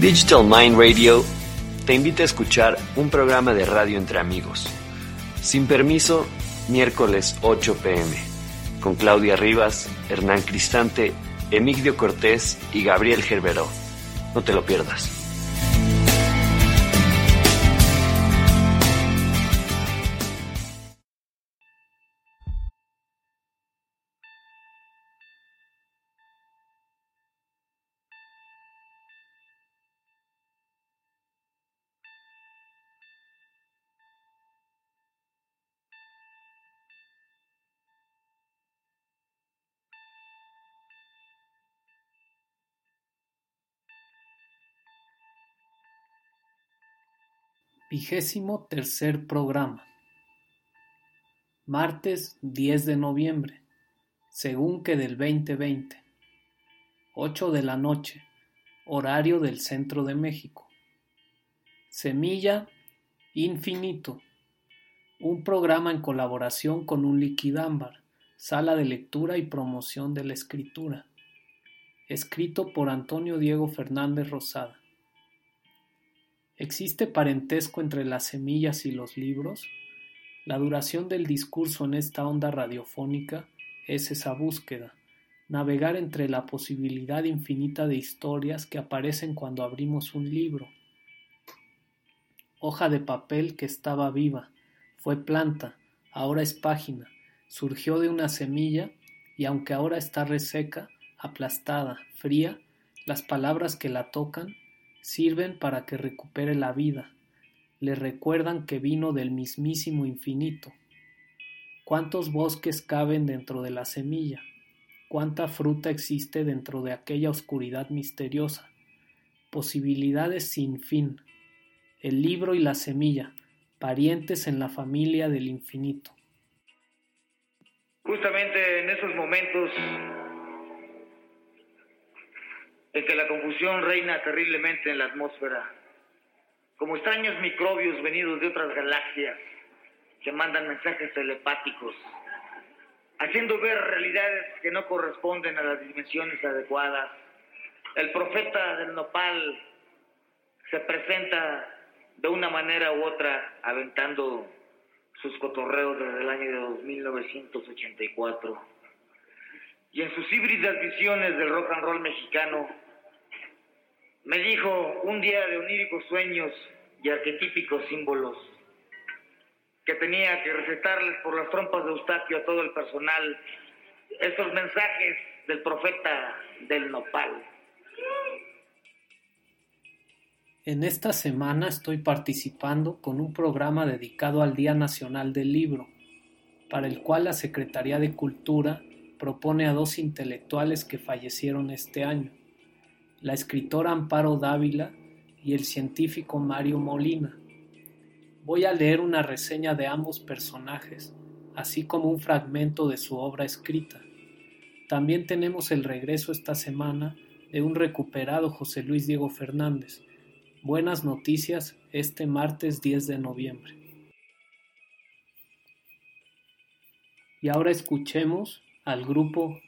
Digital Mind Radio te invita a escuchar un programa de radio entre amigos. Sin permiso, miércoles 8 pm, con Claudia Rivas, Hernán Cristante, Emigdio Cortés y Gabriel Gerberó. No te lo pierdas. Vigésimo tercer programa. Martes 10 de noviembre, según que del 2020. 8 de la noche, horario del centro de México. Semilla Infinito. Un programa en colaboración con un liquidámbar, sala de lectura y promoción de la escritura. Escrito por Antonio Diego Fernández Rosada. ¿Existe parentesco entre las semillas y los libros? La duración del discurso en esta onda radiofónica es esa búsqueda, navegar entre la posibilidad infinita de historias que aparecen cuando abrimos un libro. Hoja de papel que estaba viva, fue planta, ahora es página, surgió de una semilla y aunque ahora está reseca, aplastada, fría, las palabras que la tocan sirven para que recupere la vida, le recuerdan que vino del mismísimo infinito. ¿Cuántos bosques caben dentro de la semilla? ¿Cuánta fruta existe dentro de aquella oscuridad misteriosa? Posibilidades sin fin. El libro y la semilla, parientes en la familia del infinito. Justamente en esos momentos en que la confusión reina terriblemente en la atmósfera, como extraños microbios venidos de otras galaxias que mandan mensajes telepáticos, haciendo ver realidades que no corresponden a las dimensiones adecuadas. El profeta del nopal se presenta de una manera u otra aventando sus cotorreos desde el año de 1984 y en sus híbridas visiones del rock and roll mexicano, me dijo un día de oníricos sueños y arquetípicos símbolos que tenía que recetarles por las trompas de Eustaquio a todo el personal estos mensajes del profeta del nopal. En esta semana estoy participando con un programa dedicado al Día Nacional del Libro, para el cual la Secretaría de Cultura propone a dos intelectuales que fallecieron este año, la escritora Amparo Dávila y el científico Mario Molina. Voy a leer una reseña de ambos personajes, así como un fragmento de su obra escrita. También tenemos el regreso esta semana de un recuperado José Luis Diego Fernández. Buenas noticias este martes 10 de noviembre. Y ahora escuchemos al grupo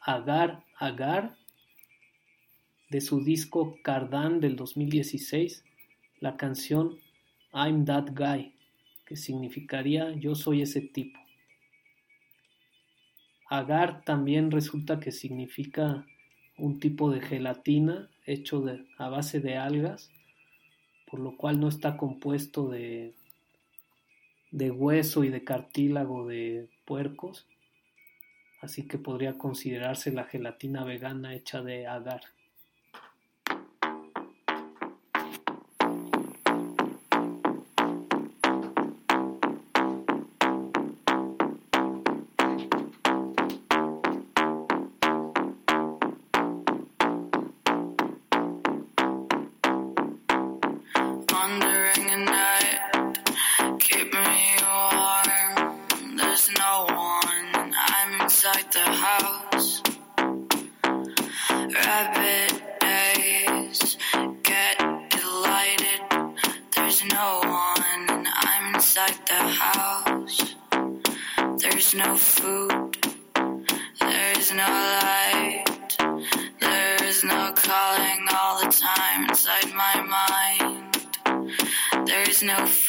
Agar Agar de su disco Cardan del 2016 la canción I'm That Guy, que significaría yo soy ese tipo. Agar también resulta que significa un tipo de gelatina hecho a base de algas, por lo cual no está compuesto de, de hueso y de cartílago de puercos, así que podría considerarse la gelatina vegana hecha de agar. No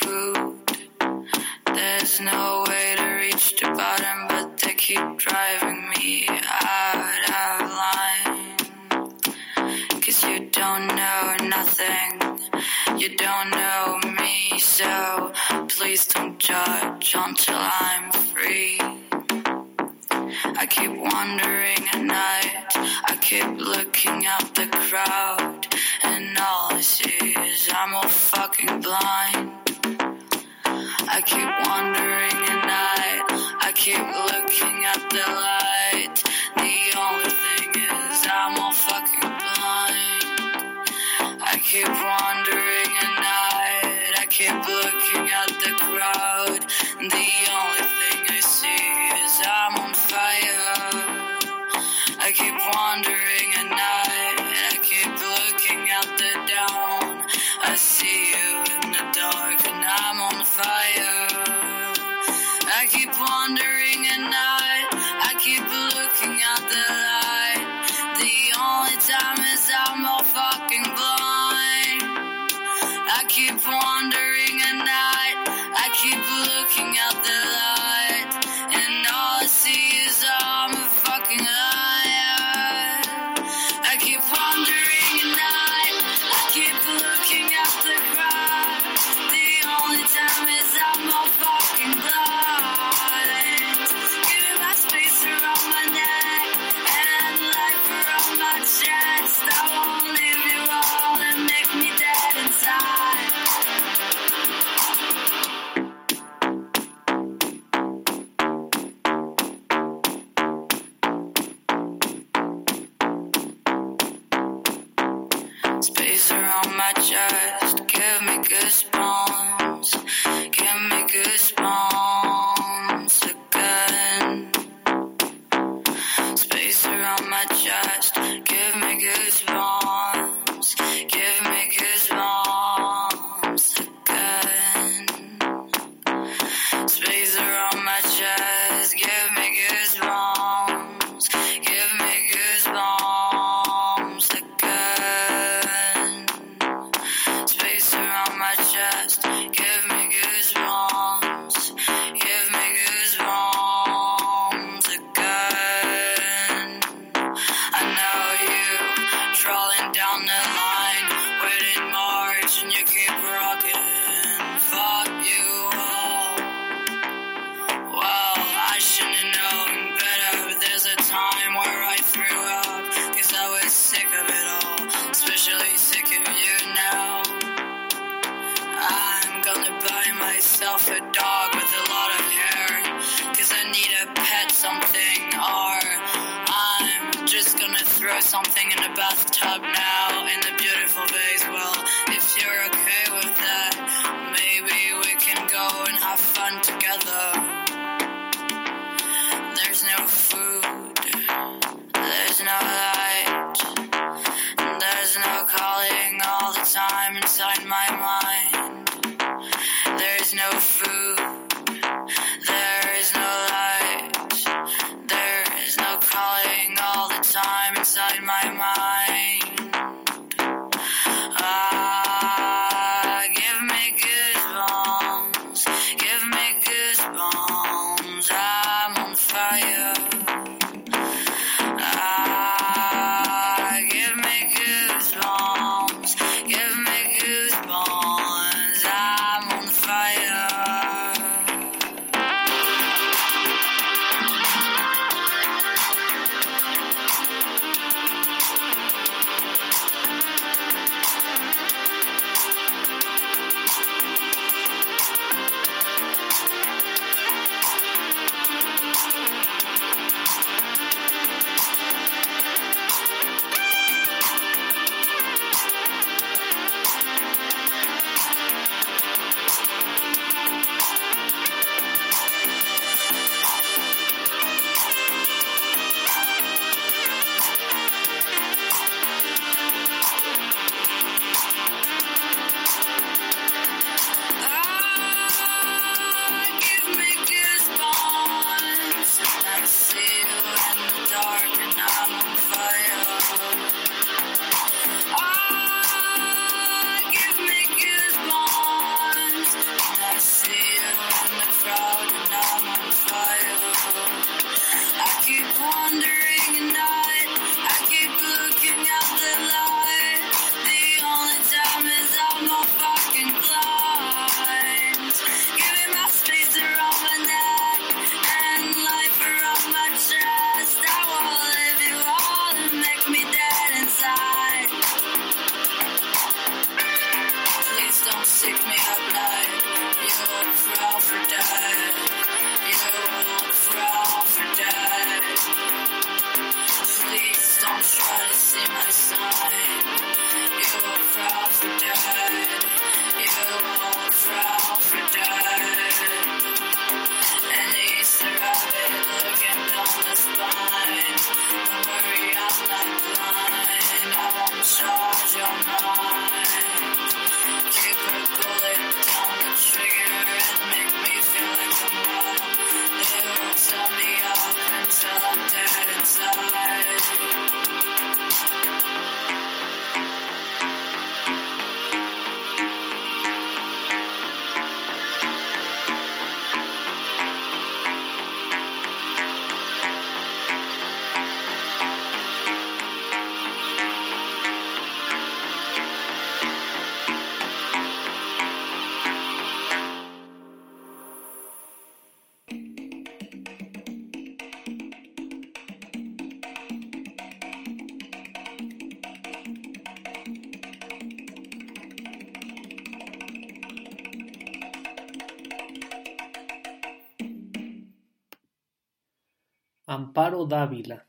Amparo Dávila,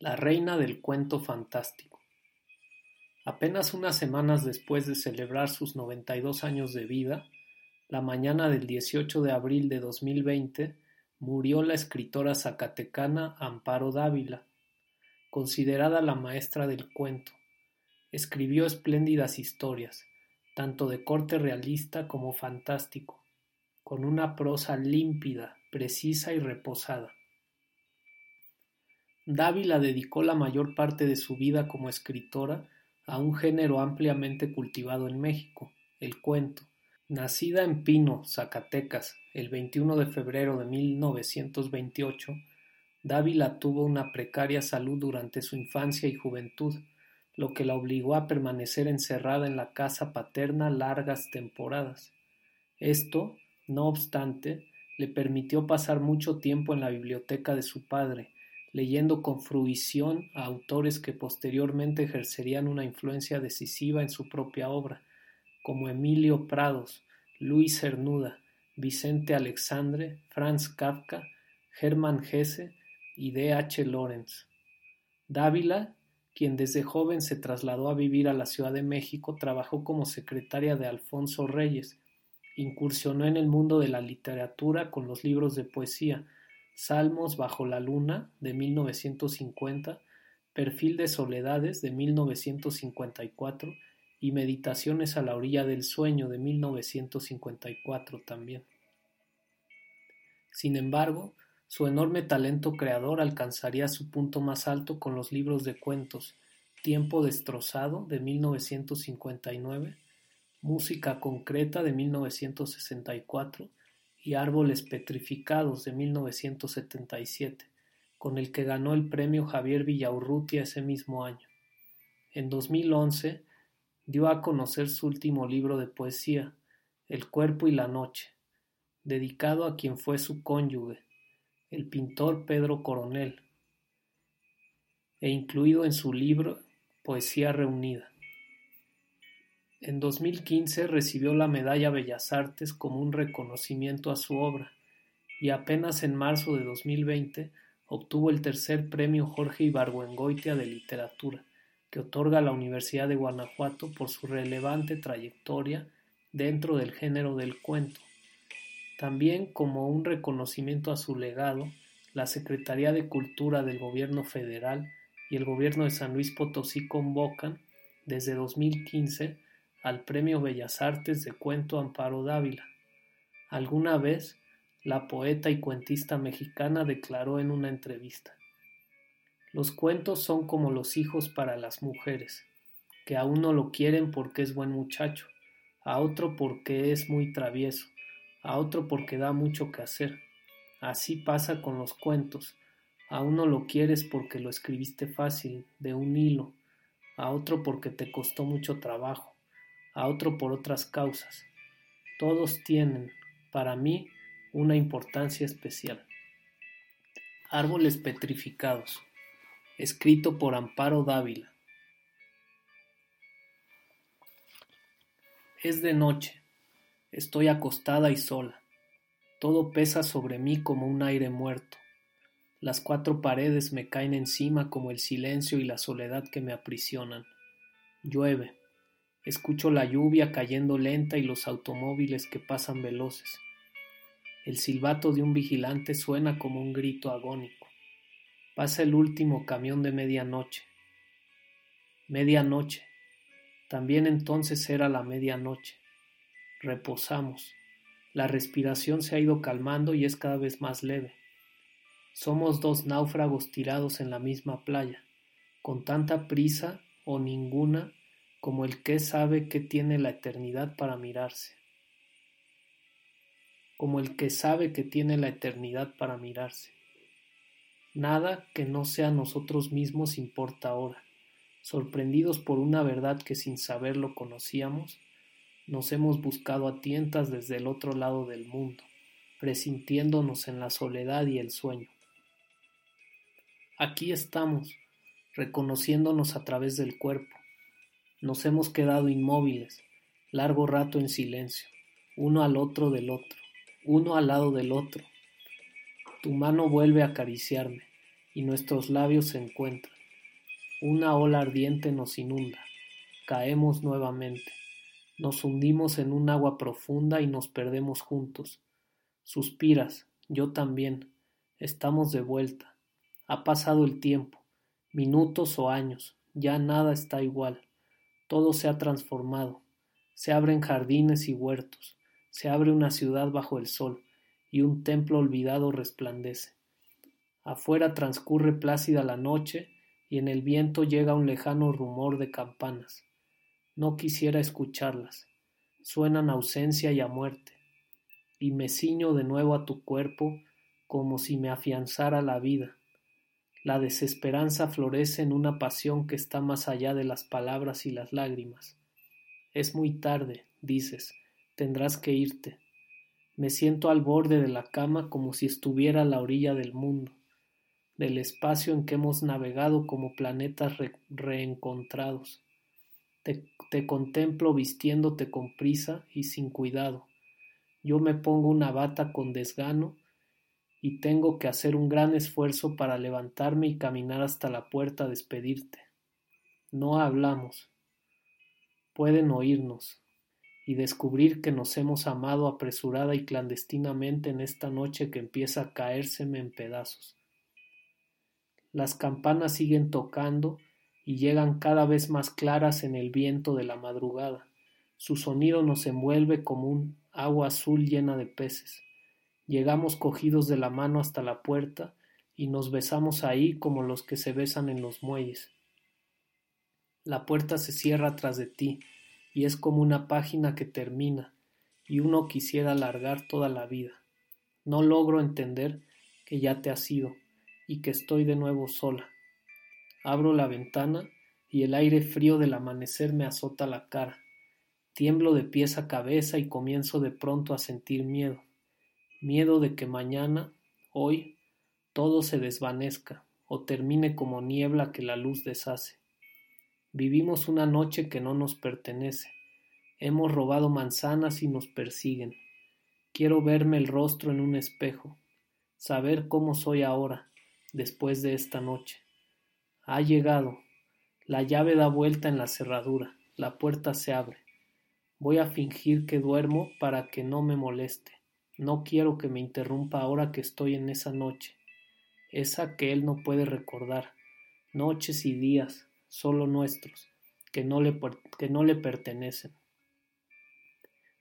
la reina del cuento fantástico. Apenas unas semanas después de celebrar sus 92 años de vida, la mañana del 18 de abril de 2020, murió la escritora zacatecana Amparo Dávila, considerada la maestra del cuento. Escribió espléndidas historias, tanto de corte realista como fantástico, con una prosa límpida, precisa y reposada. Dávila dedicó la mayor parte de su vida como escritora a un género ampliamente cultivado en México, el cuento. Nacida en Pino, Zacatecas, el 21 de febrero de 1928, Dávila tuvo una precaria salud durante su infancia y juventud, lo que la obligó a permanecer encerrada en la casa paterna largas temporadas. Esto, no obstante, le permitió pasar mucho tiempo en la biblioteca de su padre, leyendo con fruición a autores que posteriormente ejercerían una influencia decisiva en su propia obra, como Emilio Prados, Luis Cernuda, Vicente Alexandre, Franz Kafka, Hermann Hesse y D. H. Lawrence. Dávila, quien desde joven se trasladó a vivir a la Ciudad de México, trabajó como secretaria de Alfonso Reyes, incursionó en el mundo de la literatura con los libros de poesía, Salmos bajo la luna de 1950, Perfil de soledades de 1954 y Meditaciones a la orilla del sueño de 1954 también. Sin embargo, su enorme talento creador alcanzaría su punto más alto con los libros de cuentos Tiempo destrozado de 1959, Música concreta de 1964 y Árboles Petrificados de 1977, con el que ganó el premio Javier Villaurrutia ese mismo año. En 2011 dio a conocer su último libro de poesía, El cuerpo y la noche, dedicado a quien fue su cónyuge, el pintor Pedro Coronel, e incluido en su libro Poesía Reunida. En 2015 recibió la Medalla Bellas Artes como un reconocimiento a su obra y apenas en marzo de 2020 obtuvo el tercer premio Jorge Ibargüengoitia de Literatura, que otorga la Universidad de Guanajuato por su relevante trayectoria dentro del género del cuento. También como un reconocimiento a su legado, la Secretaría de Cultura del Gobierno Federal y el Gobierno de San Luis Potosí convocan, desde 2015, al Premio Bellas Artes de Cuento Amparo Dávila. Alguna vez, la poeta y cuentista mexicana declaró en una entrevista Los cuentos son como los hijos para las mujeres, que a uno lo quieren porque es buen muchacho, a otro porque es muy travieso, a otro porque da mucho que hacer. Así pasa con los cuentos. A uno lo quieres porque lo escribiste fácil, de un hilo, a otro porque te costó mucho trabajo, a otro por otras causas. Todos tienen, para mí, una importancia especial. Árboles petrificados. Escrito por Amparo Dávila. Es de noche. Estoy acostada y sola. Todo pesa sobre mí como un aire muerto. Las cuatro paredes me caen encima como el silencio y la soledad que me aprisionan. Llueve. Escucho la lluvia cayendo lenta y los automóviles que pasan veloces. El silbato de un vigilante suena como un grito agónico. Pasa el último camión de medianoche. Medianoche. También entonces era la medianoche. Reposamos. La respiración se ha ido calmando y es cada vez más leve. Somos dos náufragos tirados en la misma playa, con tanta prisa o ninguna como el que sabe que tiene la eternidad para mirarse como el que sabe que tiene la eternidad para mirarse. Nada que no sea nosotros mismos importa ahora. Sorprendidos por una verdad que sin saberlo conocíamos, nos hemos buscado a tientas desde el otro lado del mundo, presintiéndonos en la soledad y el sueño. Aquí estamos, reconociéndonos a través del cuerpo. Nos hemos quedado inmóviles, largo rato en silencio, uno al otro del otro uno al lado del otro. Tu mano vuelve a acariciarme y nuestros labios se encuentran. Una ola ardiente nos inunda. Caemos nuevamente. Nos hundimos en un agua profunda y nos perdemos juntos. Suspiras, yo también. Estamos de vuelta. Ha pasado el tiempo, minutos o años. Ya nada está igual. Todo se ha transformado. Se abren jardines y huertos se abre una ciudad bajo el sol, y un templo olvidado resplandece. Afuera transcurre plácida la noche, y en el viento llega un lejano rumor de campanas. No quisiera escucharlas. Suenan ausencia y a muerte. Y me ciño de nuevo a tu cuerpo como si me afianzara la vida. La desesperanza florece en una pasión que está más allá de las palabras y las lágrimas. Es muy tarde, dices, tendrás que irte. Me siento al borde de la cama como si estuviera a la orilla del mundo, del espacio en que hemos navegado como planetas reencontrados. Te, te contemplo vistiéndote con prisa y sin cuidado. Yo me pongo una bata con desgano y tengo que hacer un gran esfuerzo para levantarme y caminar hasta la puerta a despedirte. No hablamos. Pueden oírnos y descubrir que nos hemos amado apresurada y clandestinamente en esta noche que empieza a caérseme en pedazos. Las campanas siguen tocando y llegan cada vez más claras en el viento de la madrugada. Su sonido nos envuelve como un agua azul llena de peces. Llegamos cogidos de la mano hasta la puerta y nos besamos ahí como los que se besan en los muelles. La puerta se cierra tras de ti, y es como una página que termina y uno quisiera alargar toda la vida. No logro entender que ya te has ido y que estoy de nuevo sola. Abro la ventana y el aire frío del amanecer me azota la cara. Tiemblo de pies a cabeza y comienzo de pronto a sentir miedo. Miedo de que mañana, hoy, todo se desvanezca o termine como niebla que la luz deshace. Vivimos una noche que no nos pertenece. Hemos robado manzanas y nos persiguen. Quiero verme el rostro en un espejo, saber cómo soy ahora, después de esta noche. Ha llegado. La llave da vuelta en la cerradura. La puerta se abre. Voy a fingir que duermo para que no me moleste. No quiero que me interrumpa ahora que estoy en esa noche, esa que él no puede recordar, noches y días, solo nuestros, que no le, que no le pertenecen.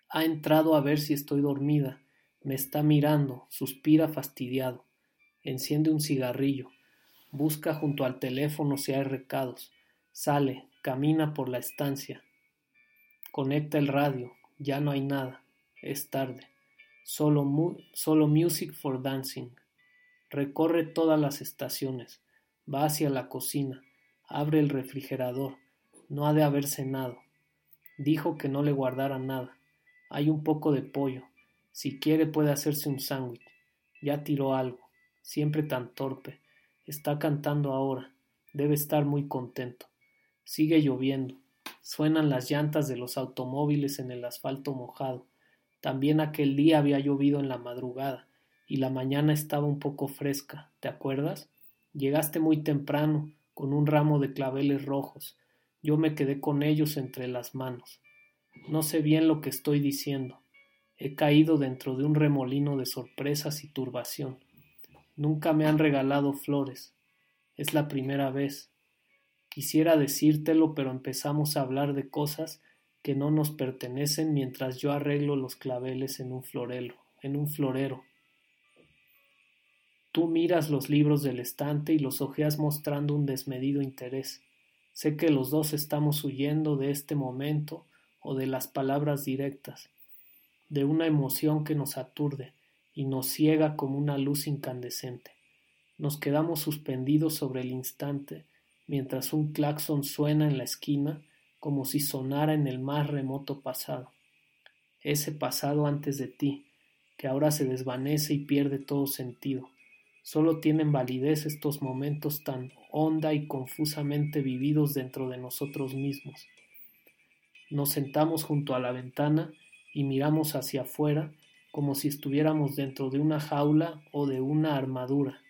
Ha entrado a ver si estoy dormida, me está mirando, suspira fastidiado, enciende un cigarrillo, busca junto al teléfono si hay recados, sale, camina por la estancia, conecta el radio, ya no hay nada, es tarde. Solo, solo Music for Dancing. Recorre todas las estaciones, va hacia la cocina, abre el refrigerador, no ha de haber cenado. Dijo que no le guardara nada. Hay un poco de pollo. Si quiere puede hacerse un sándwich. Ya tiró algo. Siempre tan torpe. Está cantando ahora. Debe estar muy contento. Sigue lloviendo. Suenan las llantas de los automóviles en el asfalto mojado. También aquel día había llovido en la madrugada y la mañana estaba un poco fresca, ¿te acuerdas? Llegaste muy temprano, con un ramo de claveles rojos. Yo me quedé con ellos entre las manos. No sé bien lo que estoy diciendo. He caído dentro de un remolino de sorpresas y turbación. Nunca me han regalado flores. Es la primera vez. Quisiera decírtelo, pero empezamos a hablar de cosas que no nos pertenecen mientras yo arreglo los claveles en un florelo, en un florero. Tú miras los libros del estante y los ojeas mostrando un desmedido interés. Sé que los dos estamos huyendo de este momento o de las palabras directas, de una emoción que nos aturde y nos ciega como una luz incandescente. Nos quedamos suspendidos sobre el instante mientras un claxon suena en la esquina como si sonara en el más remoto pasado. Ese pasado antes de ti, que ahora se desvanece y pierde todo sentido Solo tienen validez estos momentos tan honda y confusamente vividos dentro de nosotros mismos. Nos sentamos junto a la ventana y miramos hacia afuera como si estuviéramos dentro de una jaula o de una armadura.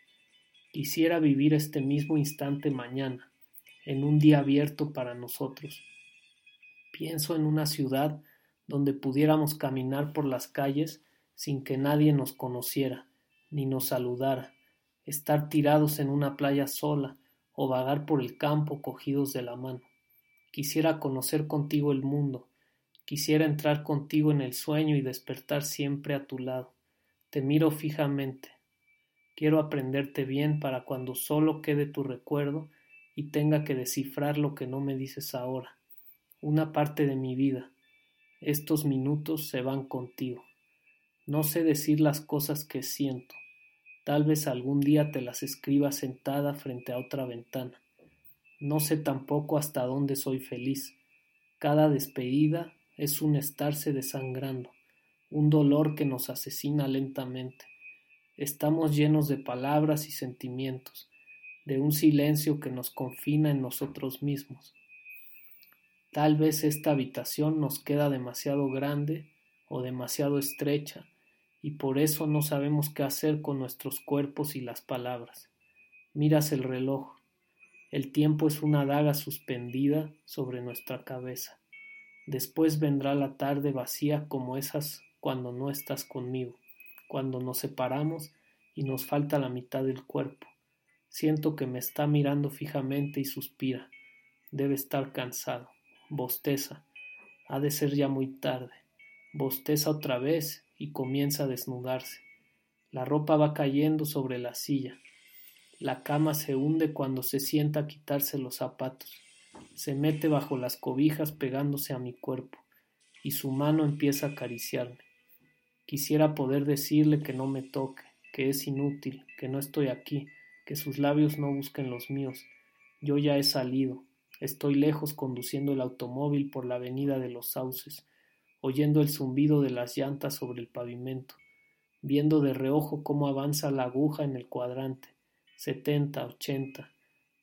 Quisiera vivir este mismo instante mañana, en un día abierto para nosotros. Pienso en una ciudad donde pudiéramos caminar por las calles sin que nadie nos conociera, ni nos saludara, estar tirados en una playa sola o vagar por el campo cogidos de la mano. Quisiera conocer contigo el mundo, quisiera entrar contigo en el sueño y despertar siempre a tu lado. Te miro fijamente. Quiero aprenderte bien para cuando solo quede tu recuerdo y tenga que descifrar lo que no me dices ahora. Una parte de mi vida. Estos minutos se van contigo. No sé decir las cosas que siento. Tal vez algún día te las escriba sentada frente a otra ventana. No sé tampoco hasta dónde soy feliz. Cada despedida es un estarse desangrando, un dolor que nos asesina lentamente. Estamos llenos de palabras y sentimientos, de un silencio que nos confina en nosotros mismos. Tal vez esta habitación nos queda demasiado grande o demasiado estrecha y por eso no sabemos qué hacer con nuestros cuerpos y las palabras. Miras el reloj. El tiempo es una daga suspendida sobre nuestra cabeza. Después vendrá la tarde vacía como esas cuando no estás conmigo, cuando nos separamos y nos falta la mitad del cuerpo. Siento que me está mirando fijamente y suspira. Debe estar cansado. Bosteza. Ha de ser ya muy tarde. Bosteza otra vez y comienza a desnudarse. La ropa va cayendo sobre la silla. La cama se hunde cuando se sienta a quitarse los zapatos. Se mete bajo las cobijas pegándose a mi cuerpo, y su mano empieza a acariciarme. Quisiera poder decirle que no me toque, que es inútil, que no estoy aquí, que sus labios no busquen los míos. Yo ya he salido. Estoy lejos conduciendo el automóvil por la avenida de los sauces oyendo el zumbido de las llantas sobre el pavimento, viendo de reojo cómo avanza la aguja en el cuadrante, setenta, ochenta.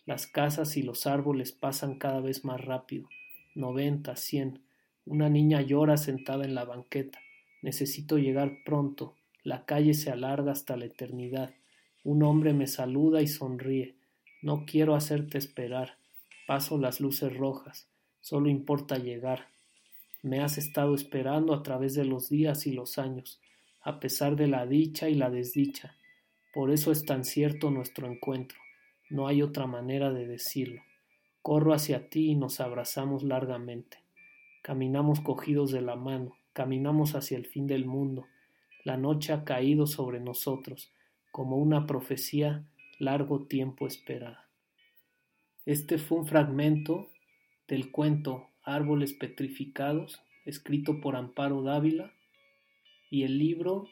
Las casas y los árboles pasan cada vez más rápido, noventa, cien. Una niña llora sentada en la banqueta. Necesito llegar pronto. La calle se alarga hasta la eternidad. Un hombre me saluda y sonríe. No quiero hacerte esperar. Paso las luces rojas. Solo importa llegar. Me has estado esperando a través de los días y los años, a pesar de la dicha y la desdicha. Por eso es tan cierto nuestro encuentro. No hay otra manera de decirlo. Corro hacia ti y nos abrazamos largamente. Caminamos cogidos de la mano, caminamos hacia el fin del mundo. La noche ha caído sobre nosotros, como una profecía largo tiempo esperada. Este fue un fragmento del cuento Árboles Petrificados, escrito por Amparo Dávila, y el libro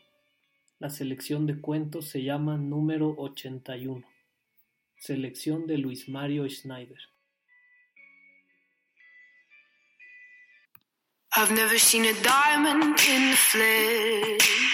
La selección de cuentos se llama Número 81. Selección de Luis Mario Schneider. I've never seen a diamond in the.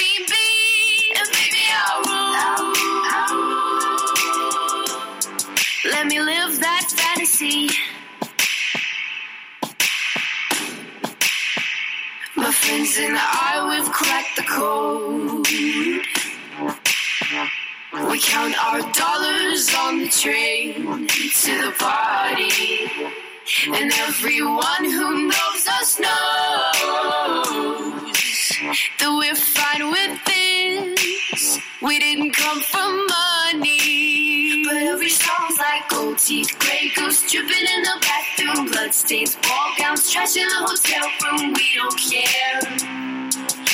code. We count our dollars on the train to the party. And everyone who knows us knows that we're fine with this. We didn't come from money. But every song's like gold teeth, gray ghosts dripping in the bathroom, bloodstains, ball gowns, trash in the hotel room. We don't care.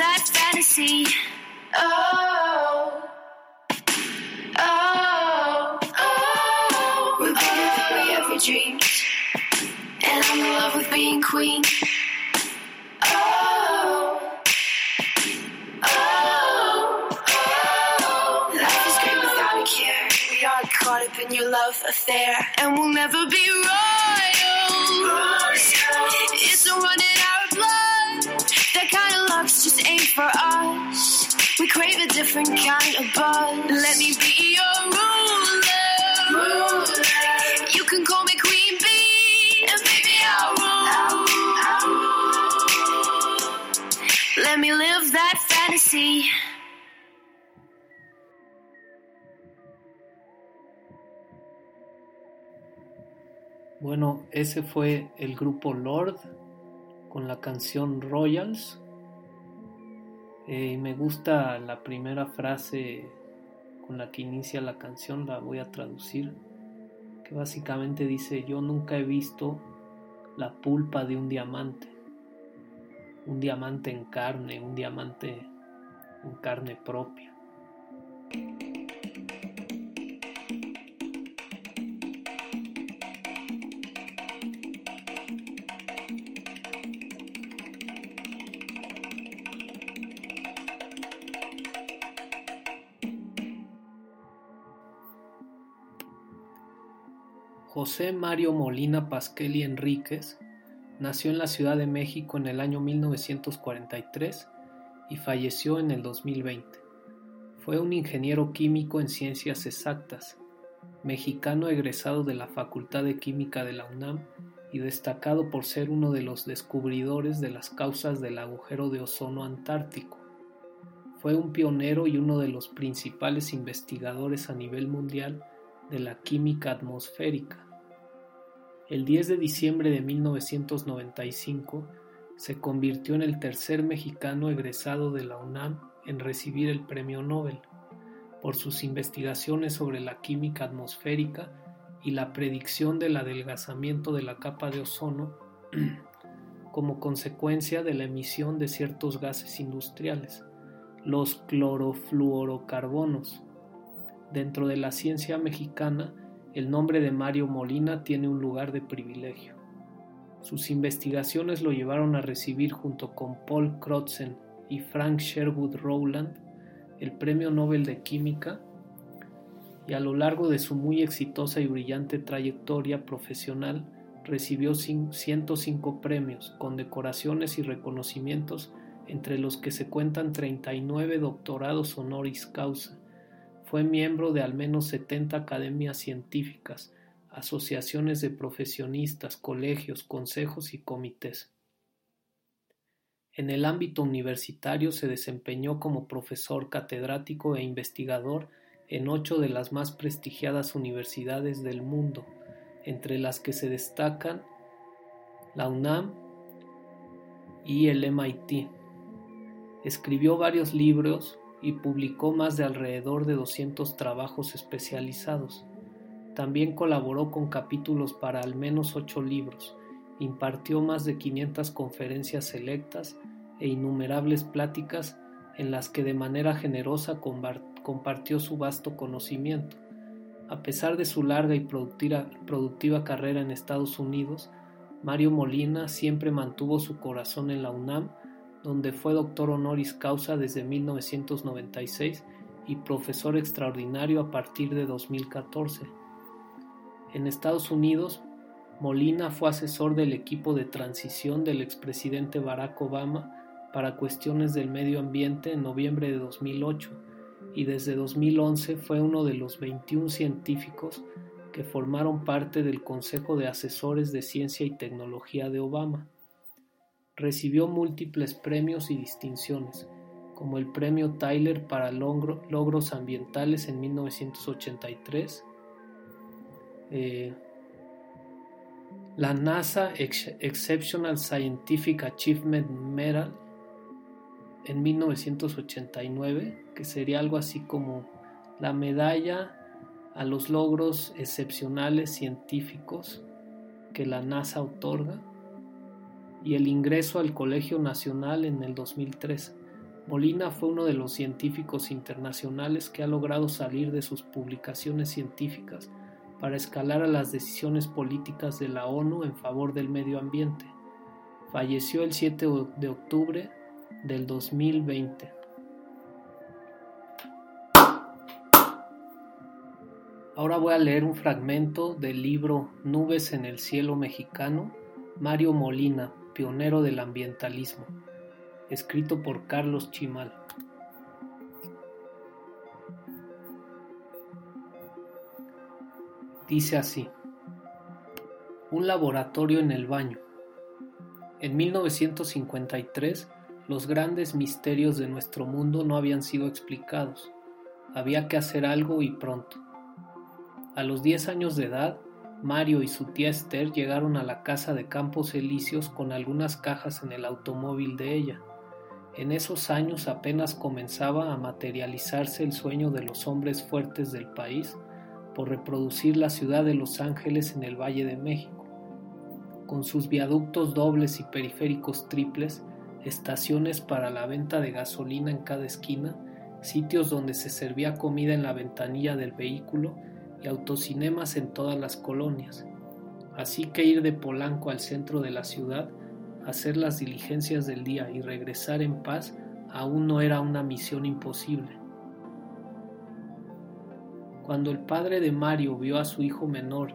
That fantasy. Oh. Oh, oh, we're than we ever dreamed. And I'm in love with being queen. Oh, oh, oh. Caught up in your love affair. And we'll never be royal. It's a run just ain't for us. We crave a different kind of buzz. Let me be your ruler. You can call me Queen Bee, and baby I'll rule. Let me live that fantasy. Bueno, ese fue el grupo Lord con la canción Royals. Eh, me gusta la primera frase con la que inicia la canción, la voy a traducir, que básicamente dice, yo nunca he visto la pulpa de un diamante, un diamante en carne, un diamante en carne propia. José Mario Molina Pasquel y Enríquez nació en la Ciudad de México en el año 1943 y falleció en el 2020. Fue un ingeniero químico en ciencias exactas, mexicano egresado de la Facultad de Química de la UNAM y destacado por ser uno de los descubridores de las causas del agujero de ozono antártico. Fue un pionero y uno de los principales investigadores a nivel mundial de la química atmosférica. El 10 de diciembre de 1995 se convirtió en el tercer mexicano egresado de la UNAM en recibir el Premio Nobel por sus investigaciones sobre la química atmosférica y la predicción del adelgazamiento de la capa de ozono como consecuencia de la emisión de ciertos gases industriales, los clorofluorocarbonos. Dentro de la ciencia mexicana, el nombre de Mario Molina tiene un lugar de privilegio. Sus investigaciones lo llevaron a recibir junto con Paul Crutzen y Frank Sherwood Rowland el Premio Nobel de Química y a lo largo de su muy exitosa y brillante trayectoria profesional recibió 105 premios, condecoraciones y reconocimientos, entre los que se cuentan 39 doctorados honoris causa. Fue miembro de al menos 70 academias científicas, asociaciones de profesionistas, colegios, consejos y comités. En el ámbito universitario se desempeñó como profesor catedrático e investigador en ocho de las más prestigiadas universidades del mundo, entre las que se destacan la UNAM y el MIT. Escribió varios libros y publicó más de alrededor de 200 trabajos especializados. También colaboró con capítulos para al menos ocho libros, impartió más de 500 conferencias selectas e innumerables pláticas en las que de manera generosa compartió su vasto conocimiento. A pesar de su larga y productiva, carrera en Estados Unidos, Mario Molina siempre mantuvo su corazón en la UNAM, donde fue doctor honoris causa desde 1996 y profesor extraordinario a partir de 2014. En Estados Unidos, Molina fue asesor del equipo de transición del expresidente Barack Obama para cuestiones del medio ambiente en noviembre de 2008 y desde 2011 fue uno de los 21 científicos que formaron parte del Consejo de Asesores de Ciencia y Tecnología de Obama. Recibió múltiples premios y distinciones, como el Premio Tyler para Logros Ambientales en 1983, eh, la NASA Exceptional Scientific Achievement Medal en 1989, que sería algo así como la medalla a los logros excepcionales científicos que la NASA otorga y el ingreso al Colegio Nacional en el 2003. Molina fue uno de los científicos internacionales que ha logrado salir de sus publicaciones científicas para escalar a las decisiones políticas de la ONU en favor del medio ambiente. Falleció el 7 de octubre del 2020. Ahora voy a leer un fragmento del libro Nubes en el cielo mexicano, Mario Molina, pionero del ambientalismo, escrito por Carlos Chimal. Dice así, un laboratorio en el baño. En 1953, los grandes misterios de nuestro mundo no habían sido explicados. Había que hacer algo y pronto. A los diez años de edad, Mario y su tía Esther llegaron a la casa de Campos Elíseos con algunas cajas en el automóvil de ella. En esos años apenas comenzaba a materializarse el sueño de los hombres fuertes del país por reproducir la ciudad de Los Ángeles en el Valle de México. Con sus viaductos dobles y periféricos triples, estaciones para la venta de gasolina en cada esquina, sitios donde se servía comida en la ventanilla del vehículo y autocinemas en todas las colonias. Así que ir de Polanco al centro de la ciudad, hacer las diligencias del día y regresar en paz aún no era una misión imposible. Cuando el padre de Mario vio a su hijo menor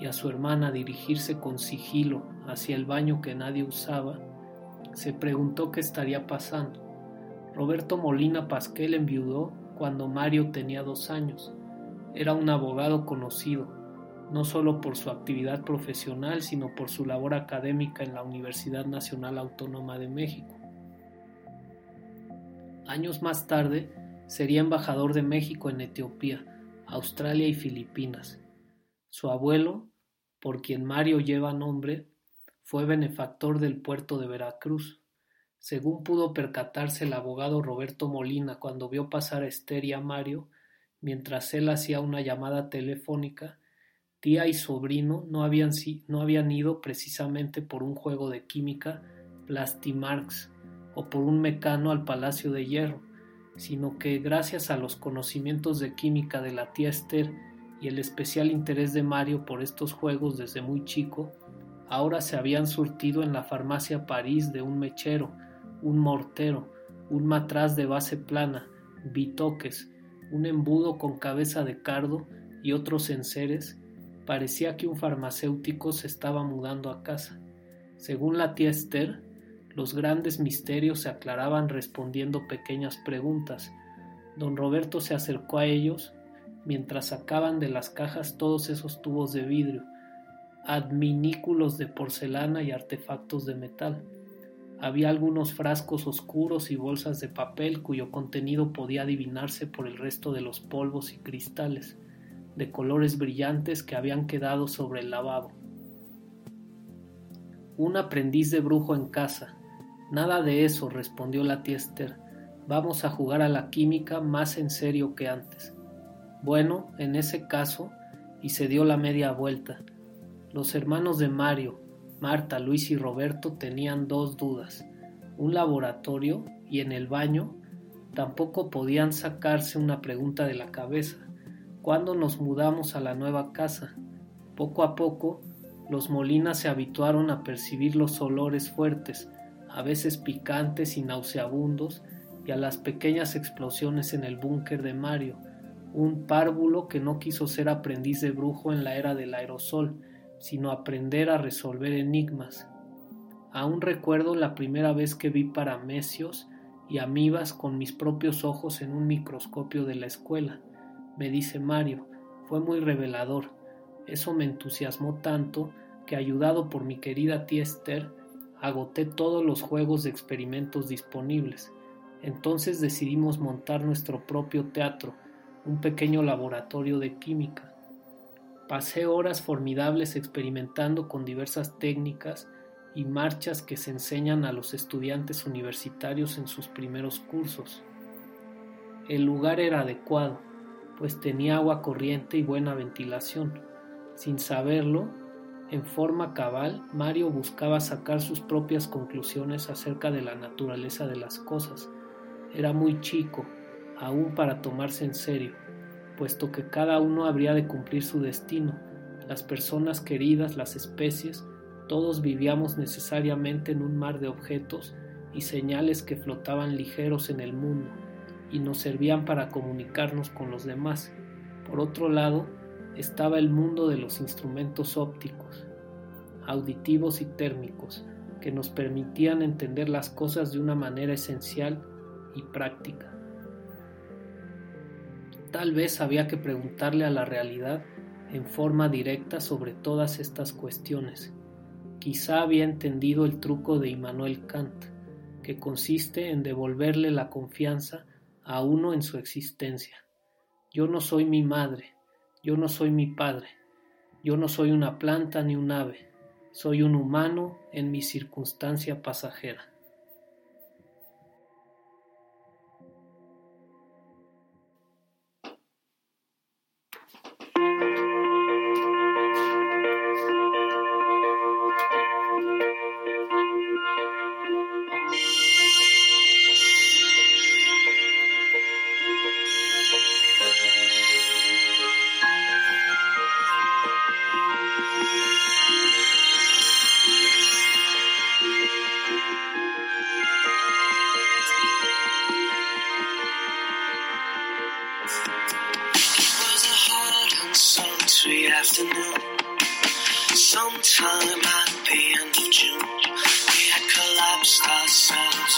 y a su hermana dirigirse con sigilo hacia el baño que nadie usaba, se preguntó qué estaría pasando. Roberto Molina Pasquel enviudó cuando Mario tenía dos años. Era un abogado conocido, no solo por su actividad profesional, sino por su labor académica en la Universidad Nacional Autónoma de México. Años más tarde, sería embajador de México en Etiopía, Australia y Filipinas. Su abuelo, por quien Mario lleva nombre, fue benefactor del puerto de Veracruz. Según pudo percatarse el abogado Roberto Molina cuando vio pasar a Esther y a Mario, mientras él hacía una llamada telefónica, tía y sobrino no habían, no habían ido precisamente por un juego de química, Plastimarx o por un mecano al Palacio de Hierro, sino que gracias a los conocimientos de química de la tía Esther y el especial interés de Mario por estos juegos desde muy chico, ahora se habían surtido en la farmacia París de un mechero, un mortero, un matraz de base plana, bitoques, un embudo con cabeza de cardo y otros enseres, parecía que un farmacéutico se estaba mudando a casa. Según la tía Esther, los grandes misterios se aclaraban respondiendo pequeñas preguntas. Don Roberto se acercó a ellos mientras sacaban de las cajas todos esos tubos de vidrio, adminículos de porcelana y artefactos de metal. Había algunos frascos oscuros y bolsas de papel cuyo contenido podía adivinarse por el resto de los polvos y cristales, de colores brillantes que habían quedado sobre el lavabo. Un aprendiz de brujo en casa. Nada de eso, respondió la tía Esther. Vamos a jugar a la química más en serio que antes. Bueno, en ese caso, y se dio la media vuelta. Los hermanos de Mario, Marta, Luis y Roberto tenían dos dudas. Un laboratorio y en el baño tampoco podían sacarse una pregunta de la cabeza. ¿Cuándo nos mudamos a la nueva casa? Poco a poco, los Molinas se habituaron a percibir los olores fuertes, a veces picantes y nauseabundos, y a las pequeñas explosiones en el búnker de Mario, un párvulo que no quiso ser aprendiz de brujo en la era del aerosol, sino aprender a resolver enigmas. Aún recuerdo la primera vez que vi paramecios y amibas con mis propios ojos en un microscopio de la escuela. Me dice Mario, fue muy revelador. Eso me entusiasmó tanto que ayudado por mi querida tía Esther, agoté todos los juegos de experimentos disponibles. Entonces decidimos montar nuestro propio teatro, un pequeño laboratorio de química. Pasé horas formidables experimentando con diversas técnicas y marchas que se enseñan a los estudiantes universitarios en sus primeros cursos. El lugar era adecuado, pues tenía agua corriente y buena ventilación. Sin saberlo, en forma cabal, Mario buscaba sacar sus propias conclusiones acerca de la naturaleza de las cosas. Era muy chico, aún para tomarse en serio puesto que cada uno habría de cumplir su destino, las personas queridas, las especies, todos vivíamos necesariamente en un mar de objetos y señales que flotaban ligeros en el mundo y nos servían para comunicarnos con los demás. Por otro lado, estaba el mundo de los instrumentos ópticos, auditivos y térmicos, que nos permitían entender las cosas de una manera esencial y práctica. Tal vez había que preguntarle a la realidad en forma directa sobre todas estas cuestiones. Quizá había entendido el truco de Immanuel Kant, que consiste en devolverle la confianza a uno en su existencia. Yo no soy mi madre, yo no soy mi padre, yo no soy una planta ni un ave, soy un humano en mi circunstancia pasajera.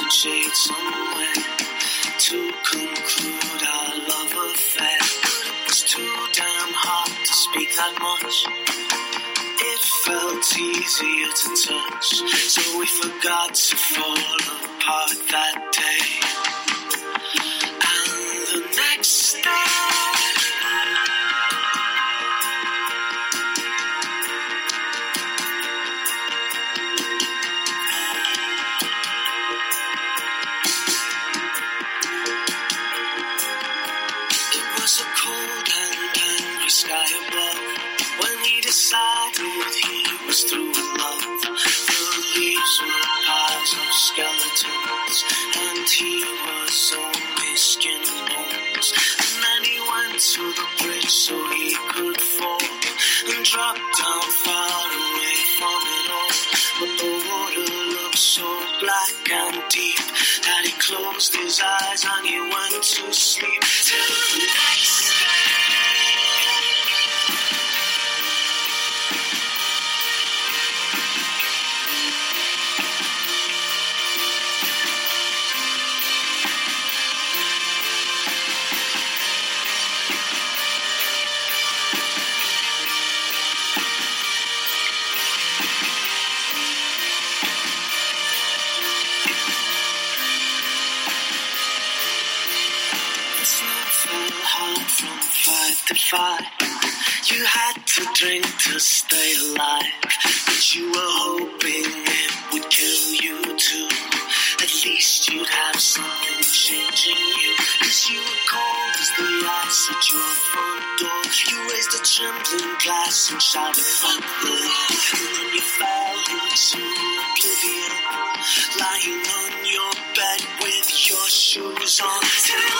and shade somewhere to conclude our love affair. It's too damn hard to speak that much. It felt easier to touch, so we forgot to fall apart that day. so shy to fight the world. You and your file into oblivion. Lying on your bed with your shoes on.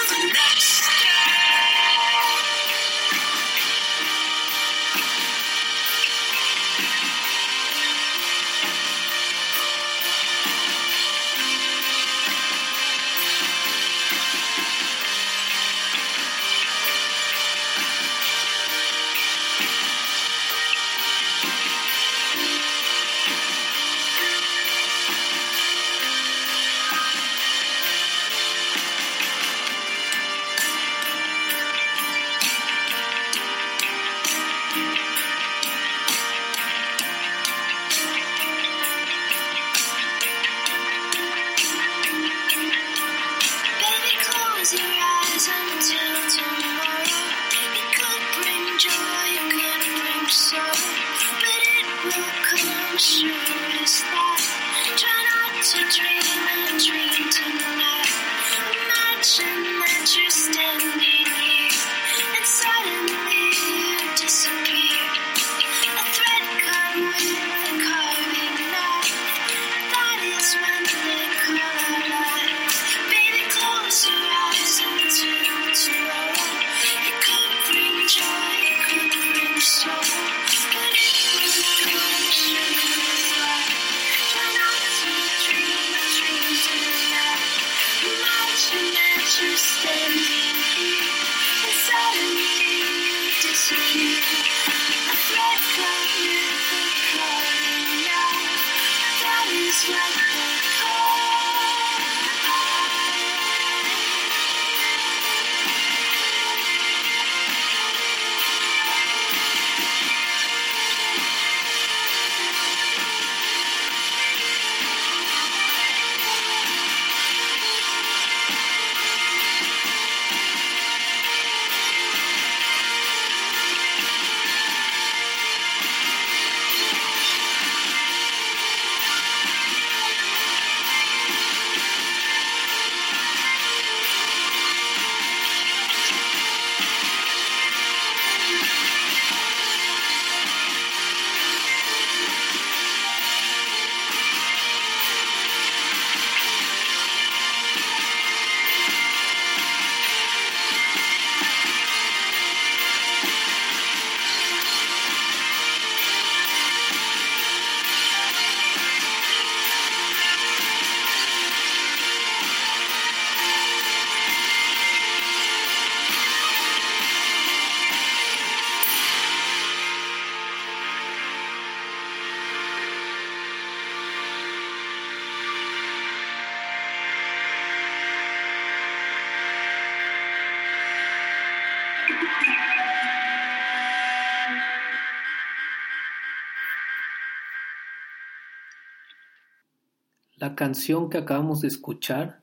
canción que acabamos de escuchar,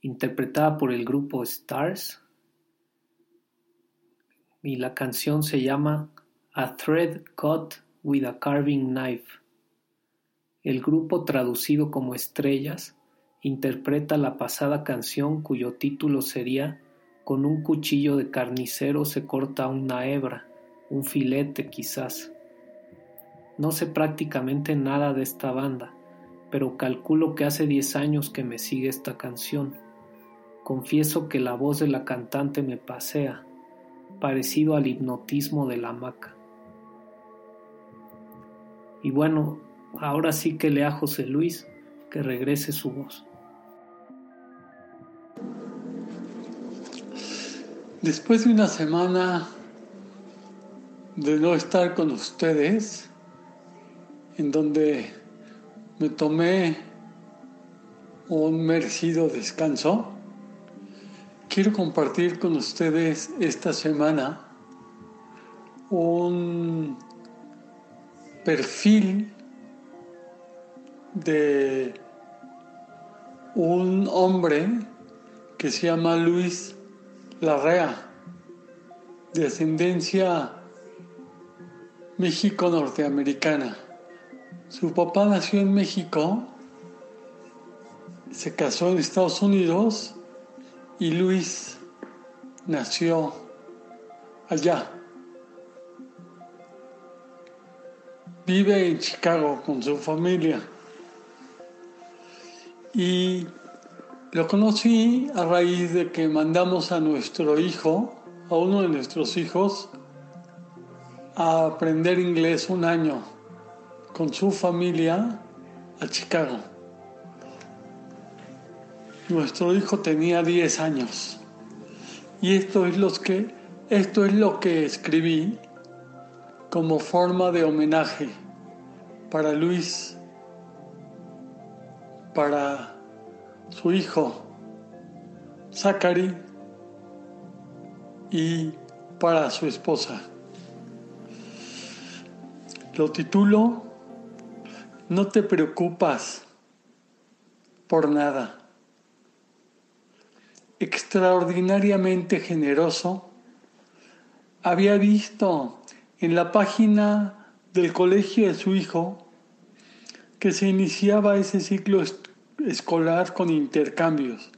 interpretada por el grupo Stars, y la canción se llama A Thread Cut with a Carving Knife. El grupo traducido como Estrellas interpreta la pasada canción cuyo título sería Con un cuchillo de carnicero se corta una hebra, un filete quizás. No sé prácticamente nada de esta banda, pero calculo que hace 10 años que me sigue esta canción. Confieso que la voz de la cantante me pasea, parecido al hipnotismo de la hamaca. Y bueno, ahora sí que le a José Luis que regrese su voz. Después de una semana de no estar con ustedes, en donde me tomé un merecido descanso, quiero compartir con ustedes esta semana un perfil de un hombre que se llama Luis Larrea, de ascendencia México-norteamericana. Su papá nació en México, se casó en Estados Unidos y Luis nació allá. Vive en Chicago con su familia. Y lo conocí a raíz de que mandamos a nuestro hijo, a uno de nuestros hijos, a aprender inglés un año con su familia a Chicago. Nuestro hijo tenía 10 años y esto es, que, esto es lo que escribí como forma de homenaje para Luis, para su hijo Zachary y para su esposa. Lo titulo No te preocupas por nada. Extraordinariamente generoso, había visto en la página del colegio de su hijo que se iniciaba ese ciclo escolar con intercambios.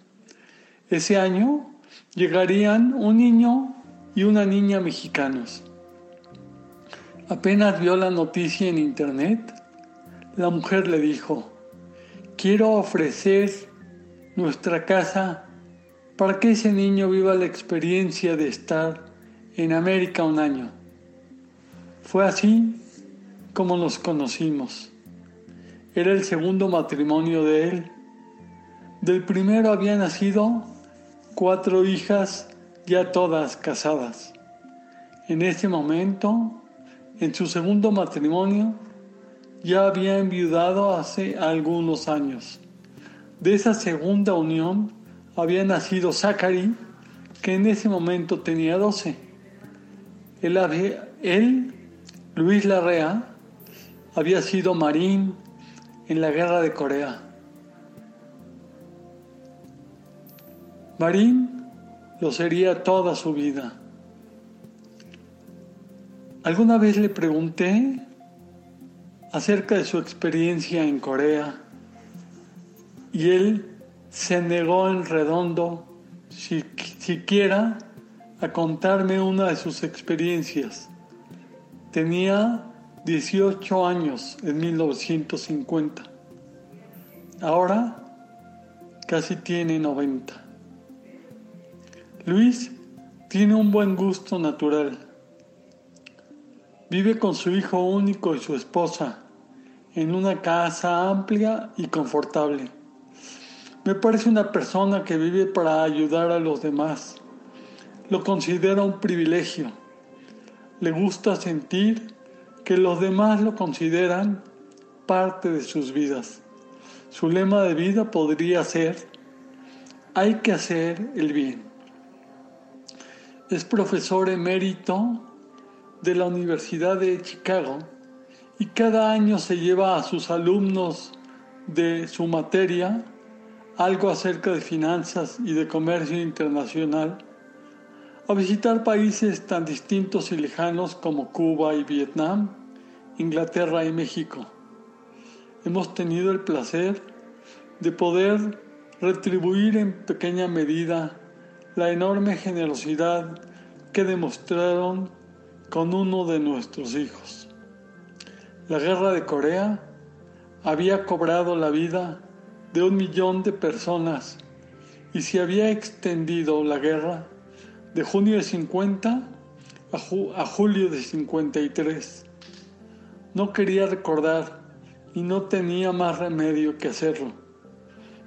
Ese año llegarían un niño y una niña mexicanos. Apenas vio la noticia en internet, la mujer le dijo, quiero ofrecer nuestra casa para que ese niño viva la experiencia de estar en América un año. Fue así como nos conocimos. Era el segundo matrimonio de él. Del primero había nacido cuatro hijas ya todas casadas. En ese momento en su segundo matrimonio ya había enviudado hace algunos años. De esa segunda unión había nacido Zachary, que en ese momento tenía 12. Él, él Luis Larrea, había sido marín en la guerra de Corea. Marín lo sería toda su vida. Alguna vez le pregunté acerca de su experiencia en Corea y él se negó en redondo siquiera a contarme una de sus experiencias. Tenía 18 años en 1950. Ahora casi tiene 90. Luis tiene un buen gusto natural Vive con su hijo único y su esposa en una casa amplia y confortable. Me parece una persona que vive para ayudar a los demás. Lo considera un privilegio. Le gusta sentir que los demás lo consideran parte de sus vidas. Su lema de vida podría ser, hay que hacer el bien. Es profesor emérito de la Universidad de Chicago y cada año se lleva a sus alumnos de su materia algo acerca de finanzas y de comercio internacional a visitar países tan distintos y lejanos como Cuba y Vietnam, Inglaterra y México. Hemos tenido el placer de poder retribuir en pequeña medida la enorme generosidad que demostraron con uno de nuestros hijos. La guerra de Corea había cobrado la vida de un millón de personas y se había extendido la guerra de junio de 50 a, ju- a julio de 53. No quería recordar y no tenía más remedio que hacerlo.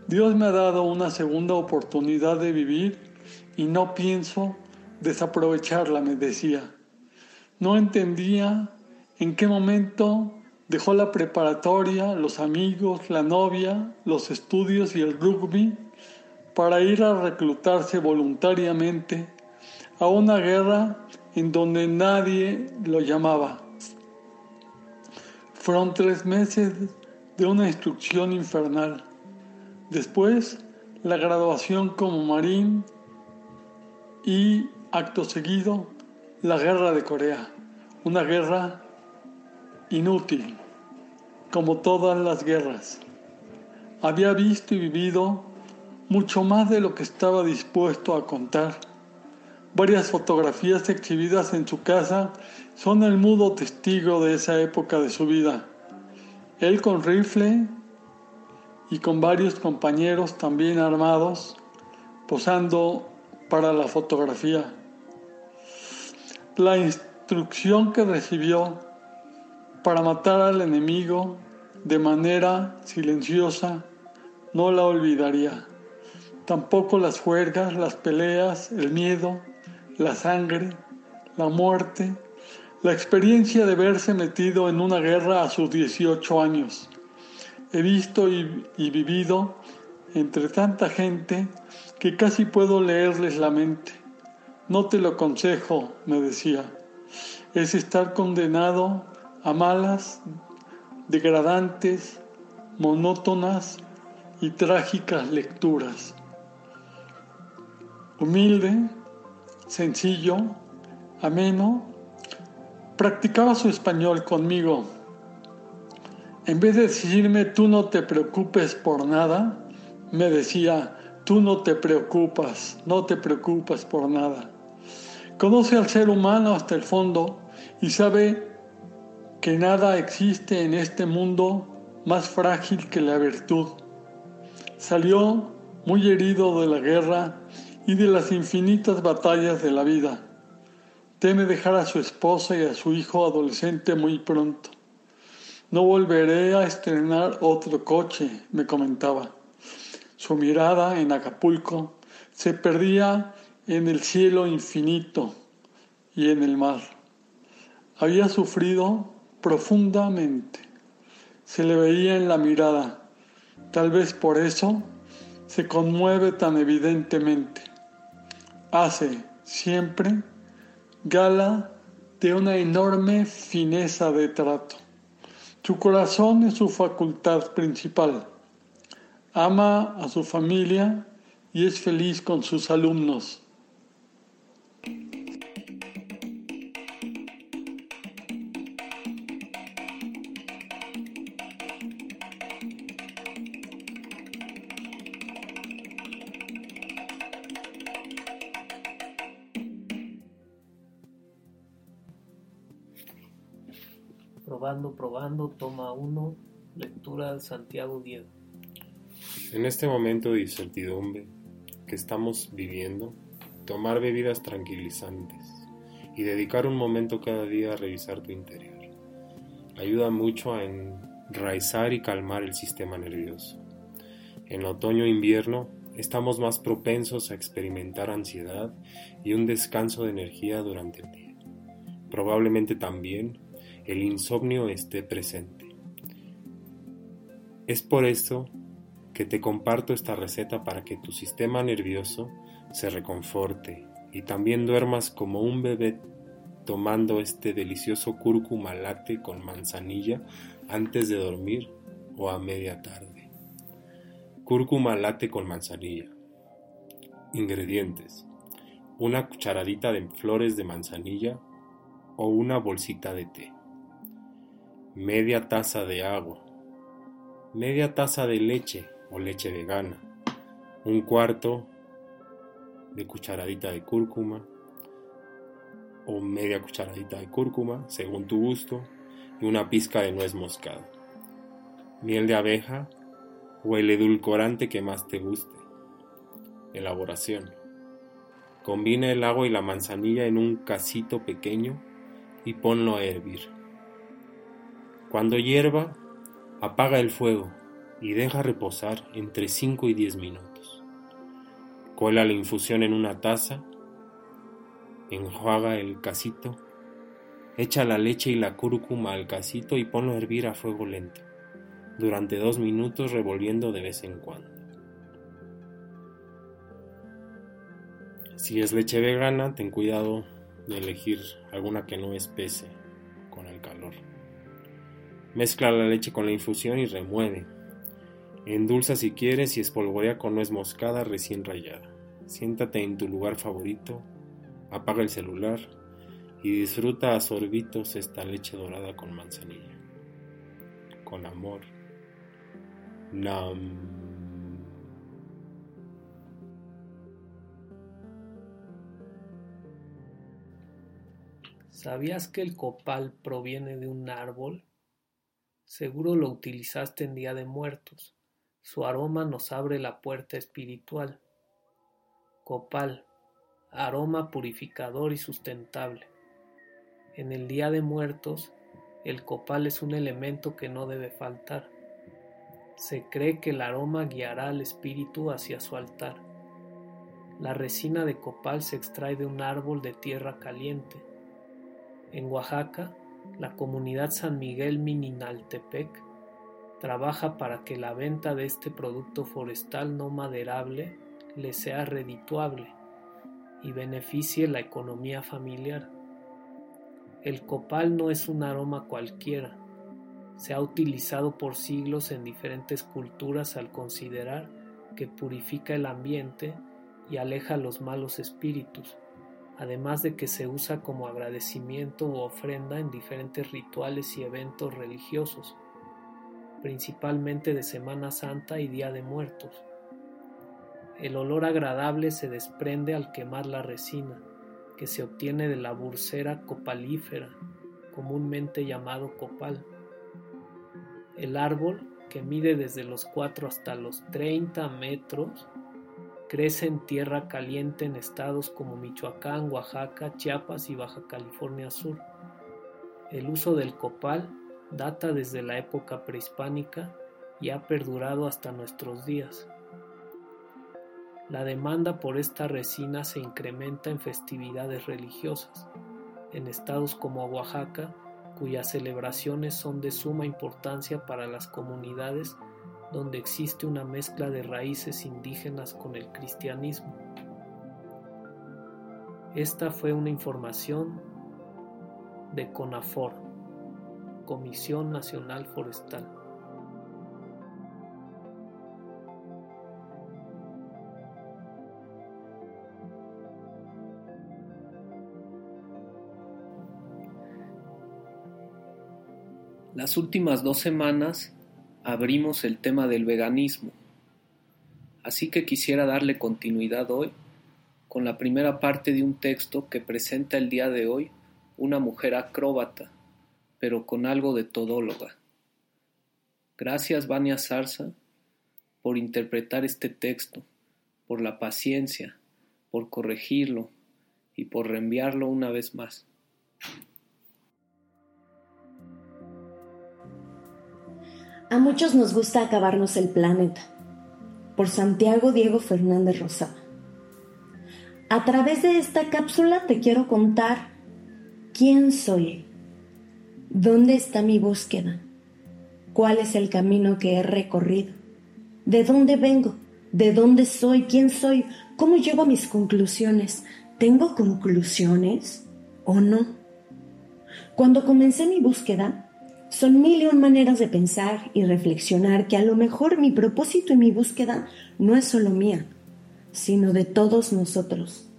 Dios me ha dado una segunda oportunidad de vivir y no pienso desaprovecharla, me decía. No entendía en qué momento dejó la preparatoria, los amigos, la novia, los estudios y el rugby para ir a reclutarse voluntariamente a una guerra en donde nadie lo llamaba. Fueron tres meses de una instrucción infernal. Después, la graduación como marín y, acto seguido, la guerra de Corea. Una guerra inútil, como todas las guerras. Había visto y vivido mucho más de lo que estaba dispuesto a contar. Varias fotografías exhibidas en su casa son el mudo testigo de esa época de su vida. Él con rifle y con varios compañeros también armados, posando para la fotografía. La instrucción que recibió para matar al enemigo de manera silenciosa no la olvidaría. Tampoco las juergas, las peleas, el miedo, la sangre, la muerte, la experiencia de verse metido en una guerra a sus 18 años. He visto y, y vivido entre tanta gente que casi puedo leerles la mente. No te lo aconsejo, me decía. Es estar condenado a malas, degradantes, monótonas y trágicas lecturas. Humilde, sencillo, ameno, practicaba su español conmigo. En vez de decirme tú no te preocupes por nada, me decía tú no te preocupas, no te preocupas por nada. Conoce al ser humano hasta el fondo y sabe que nada existe en este mundo más frágil que la virtud. Salió muy herido de la guerra y de las infinitas batallas de la vida. Teme dejar a su esposa y a su hijo adolescente muy pronto. No volveré a estrenar otro coche, me comentaba. Su mirada en Acapulco se perdía en el cielo infinito y en el mar. Había sufrido profundamente. Se le veía en la mirada. Tal vez por eso se conmueve tan evidentemente. Hace siempre gala de una enorme fineza de trato. Su corazón es su facultad principal. Ama a su familia y es feliz con sus alumnos. Probando, toma uno, lectura de Santiago Diego. En este momento de incertidumbre que estamos viviendo, tomar bebidas tranquilizantes y dedicar un momento cada día a revisar tu interior ayuda mucho a enraizar y calmar el sistema nervioso. En otoño e invierno estamos más propensos a experimentar ansiedad y un descanso de energía durante el día. Probablemente también el insomnio esté presente. Es por esto que te comparto esta receta para que tu sistema nervioso se reconforte y también duermas como un bebé tomando este delicioso cúrcuma latte con manzanilla antes de dormir o a media tarde. Cúrcuma latte con manzanilla. Ingredientes. Una cucharadita de flores de manzanilla o una bolsita de té. Media taza de agua. Media taza de leche o leche vegana. Un cuarto de cucharadita de cúrcuma o media cucharadita de cúrcuma, según tu gusto, y una pizca de nuez moscada. miel de abeja o el edulcorante que más te guste. Elaboración. Combina el agua y la manzanilla en un casito pequeño y ponlo a hervir. Cuando hierva, apaga el fuego y deja reposar entre 5 y 10 minutos. Cuela la infusión en una taza, enjuaga el casito, echa la leche y la cúrcuma al casito y ponlo a hervir a fuego lento, durante dos minutos revolviendo de vez en cuando. Si es leche vegana, ten cuidado de elegir alguna que no espese con el calor. Mezcla la leche con la infusión y remueve. Endulza si quieres y espolvorea con nuez moscada recién rallada. Siéntate en tu lugar favorito, apaga el celular y disfruta a sorbitos esta leche dorada con manzanilla. Con amor. Nam. ¿Sabías que el copal proviene de un árbol? Seguro lo utilizaste en Día de Muertos. Su aroma nos abre la puerta espiritual. Copal, aroma purificador y sustentable. En el Día de Muertos, el copal es un elemento que no debe faltar. Se cree que el aroma guiará al espíritu hacia su altar. La resina de copal se extrae de un árbol de tierra caliente en Oaxaca, la comunidad San Miguel Mininaltepec trabaja para que la venta de este producto forestal no maderable le sea redituable y beneficie la economía familiar. El copal no es un aroma cualquiera. Se ha utilizado por siglos en diferentes culturas al considerar que purifica el ambiente y aleja los malos espíritus además de que se usa como agradecimiento u ofrenda en diferentes rituales y eventos religiosos, principalmente de Semana Santa y Día de Muertos. El olor agradable se desprende al quemar la resina, que se obtiene de la bursera copalífera, comúnmente llamado copal. El árbol, que mide desde los 4 hasta los 30 metros, Crece en tierra caliente en estados como Michoacán, Oaxaca, Chiapas y Baja California Sur. El uso del copal data desde la época prehispánica y ha perdurado hasta nuestros días. La demanda por esta resina se incrementa en festividades religiosas, en estados como Oaxaca, cuyas celebraciones son de suma importancia para las comunidades donde existe una mezcla de raíces indígenas con el cristianismo. Esta fue una información de CONAFOR, Comisión Nacional Forestal. Las últimas dos semanas abrimos el tema del veganismo. Así que quisiera darle continuidad hoy con la primera parte de un texto que presenta el día de hoy una mujer acróbata, pero con algo de todóloga. Gracias, Vania Zarza, por interpretar este texto, por la paciencia, por corregirlo y por reenviarlo una vez más. A muchos nos gusta acabarnos el planeta. Por Santiago Diego Fernández Rosada. A través de esta cápsula te quiero contar quién soy, dónde está mi búsqueda, cuál es el camino que he recorrido, de dónde vengo, de dónde soy, quién soy, cómo llego a mis conclusiones. ¿Tengo conclusiones o no? Cuando comencé mi búsqueda, son mil y un maneras de pensar y reflexionar que a lo mejor mi propósito y mi búsqueda no es solo mía, sino de todos nosotros.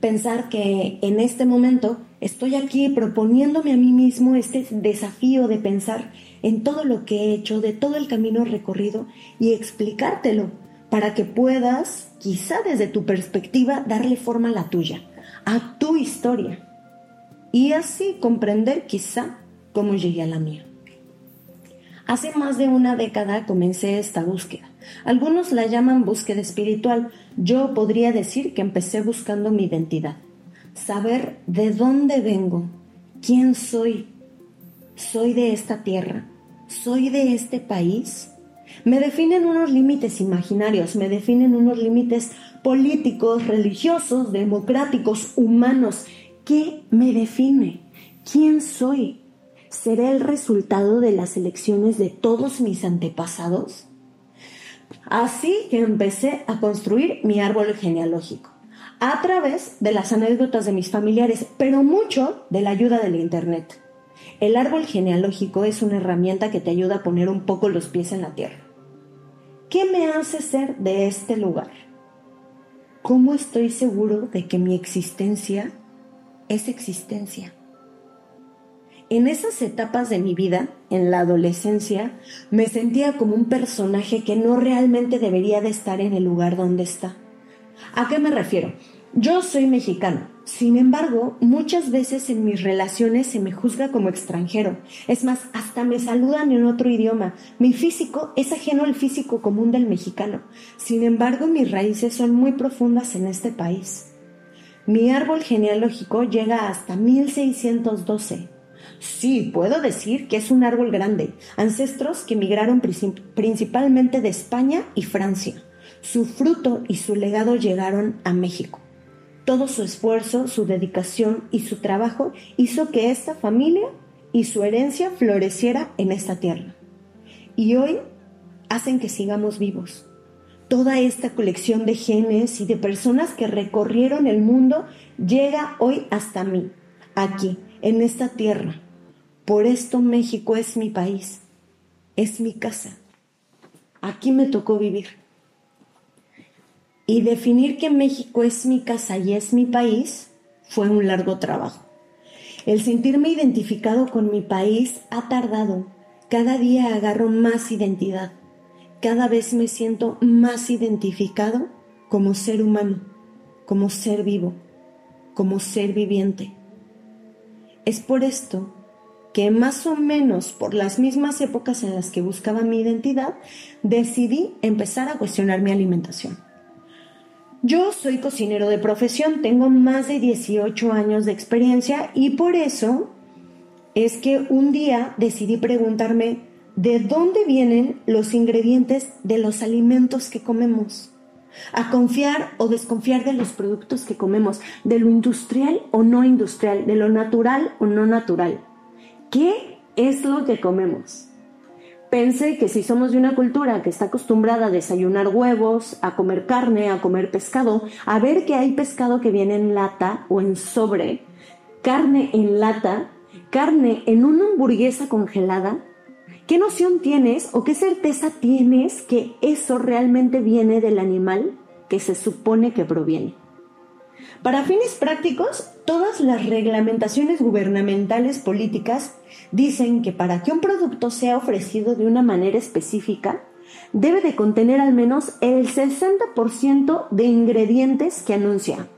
Pensar que en este momento estoy aquí proponiéndome a mí mismo este desafío de pensar en todo lo que he hecho, de todo el camino recorrido y explicártelo para que puedas, quizá desde tu perspectiva, darle forma a la tuya, a tu historia. Y así comprender quizá cómo llegué a la mía. Hace más de una década comencé esta búsqueda. Algunos la llaman búsqueda espiritual. Yo podría decir que empecé buscando mi identidad. Saber de dónde vengo, quién soy. ¿Soy de esta tierra? ¿Soy de este país? Me definen unos límites imaginarios, me definen unos límites políticos, religiosos, democráticos, humanos. ¿Qué me define? ¿Quién soy? ¿Seré el resultado de las elecciones de todos mis antepasados? Así que empecé a construir mi árbol genealógico a través de las anécdotas de mis familiares, pero mucho de la ayuda del Internet. El árbol genealógico es una herramienta que te ayuda a poner un poco los pies en la tierra. ¿Qué me hace ser de este lugar? ¿Cómo estoy seguro de que mi existencia es existencia? En esas etapas de mi vida, en la adolescencia, me sentía como un personaje que no realmente debería de estar en el lugar donde está. ¿A qué me refiero? Yo soy mexicano, sin embargo, muchas veces en mis relaciones se me juzga como extranjero. Es más, hasta me saludan en otro idioma. Mi físico es ajeno al físico común del mexicano. Sin embargo, mis raíces son muy profundas en este país. Mi árbol genealógico llega hasta 1612. Sí, puedo decir que es un árbol grande. Ancestros que migraron principalmente de España y Francia. Su fruto y su legado llegaron a México. Todo su esfuerzo, su dedicación y su trabajo hizo que esta familia y su herencia floreciera en esta tierra. Y hoy hacen que sigamos vivos. Toda esta colección de genes y de personas que recorrieron el mundo llega hoy hasta mí, aquí, en esta tierra. Por esto México es mi país, es mi casa. Aquí me tocó vivir. Y definir que México es mi casa y es mi país fue un largo trabajo. El sentirme identificado con mi país ha tardado. Cada día agarro más identidad. Cada vez me siento más identificado como ser humano, como ser vivo, como ser viviente. Es por esto que más o menos por las mismas épocas en las que buscaba mi identidad, decidí empezar a cuestionar mi alimentación. Yo soy cocinero de profesión, tengo más de 18 años de experiencia y por eso es que un día decidí preguntarme de dónde vienen los ingredientes de los alimentos que comemos. A confiar o desconfiar de los productos que comemos, de lo industrial o no industrial, de lo natural o no natural. ¿Qué es lo que comemos? Pensé que si somos de una cultura que está acostumbrada a desayunar huevos, a comer carne, a comer pescado, a ver que hay pescado que viene en lata o en sobre, carne en lata, carne en una hamburguesa congelada, ¿qué noción tienes o qué certeza tienes que eso realmente viene del animal que se supone que proviene? Para fines prácticos, todas las reglamentaciones gubernamentales políticas dicen que para que un producto sea ofrecido de una manera específica, debe de contener al menos el 60% de ingredientes que anuncia.